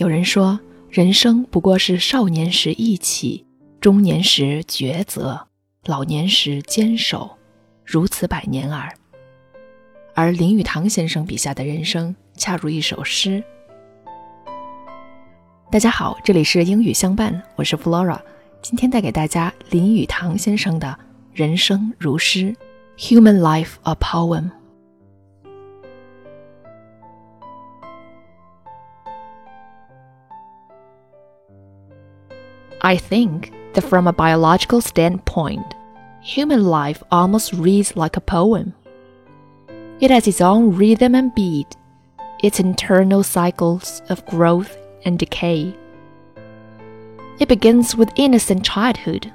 有人说，人生不过是少年时意气，中年时抉择，老年时坚守，如此百年耳。而林语堂先生笔下的人生，恰如一首诗。大家好，这里是英语相伴，我是 Flora，今天带给大家林语堂先生的人生如诗，Human Life a Poem。I think that from a biological standpoint, human life almost reads like a poem. It has its own rhythm and beat, its internal cycles of growth and decay. It begins with innocent childhood,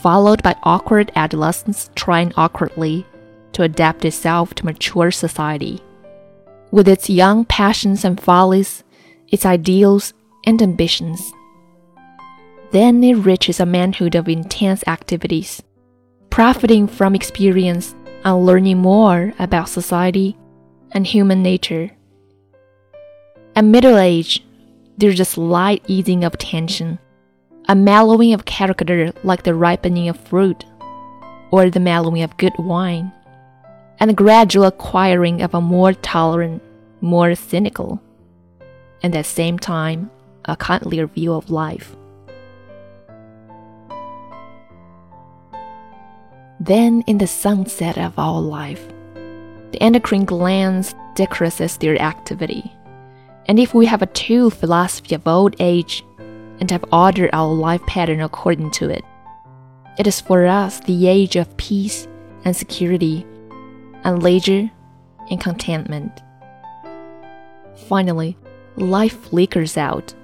followed by awkward adolescence trying awkwardly to adapt itself to mature society. With its young passions and follies, its ideals and ambitions. Then it reaches a manhood of intense activities, profiting from experience and learning more about society and human nature. At middle age, there's a slight easing of tension, a mellowing of character like the ripening of fruit, or the mellowing of good wine, and a gradual acquiring of a more tolerant, more cynical, and at the same time, a kindlier view of life. Then, in the sunset of our life, the endocrine glands decreases their activity. And if we have a true philosophy of old age and have ordered our life pattern according to it, it is for us the age of peace and security, and leisure and contentment. Finally, life flickers out,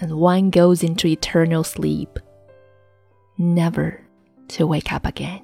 and one goes into eternal sleep, never to wake up again.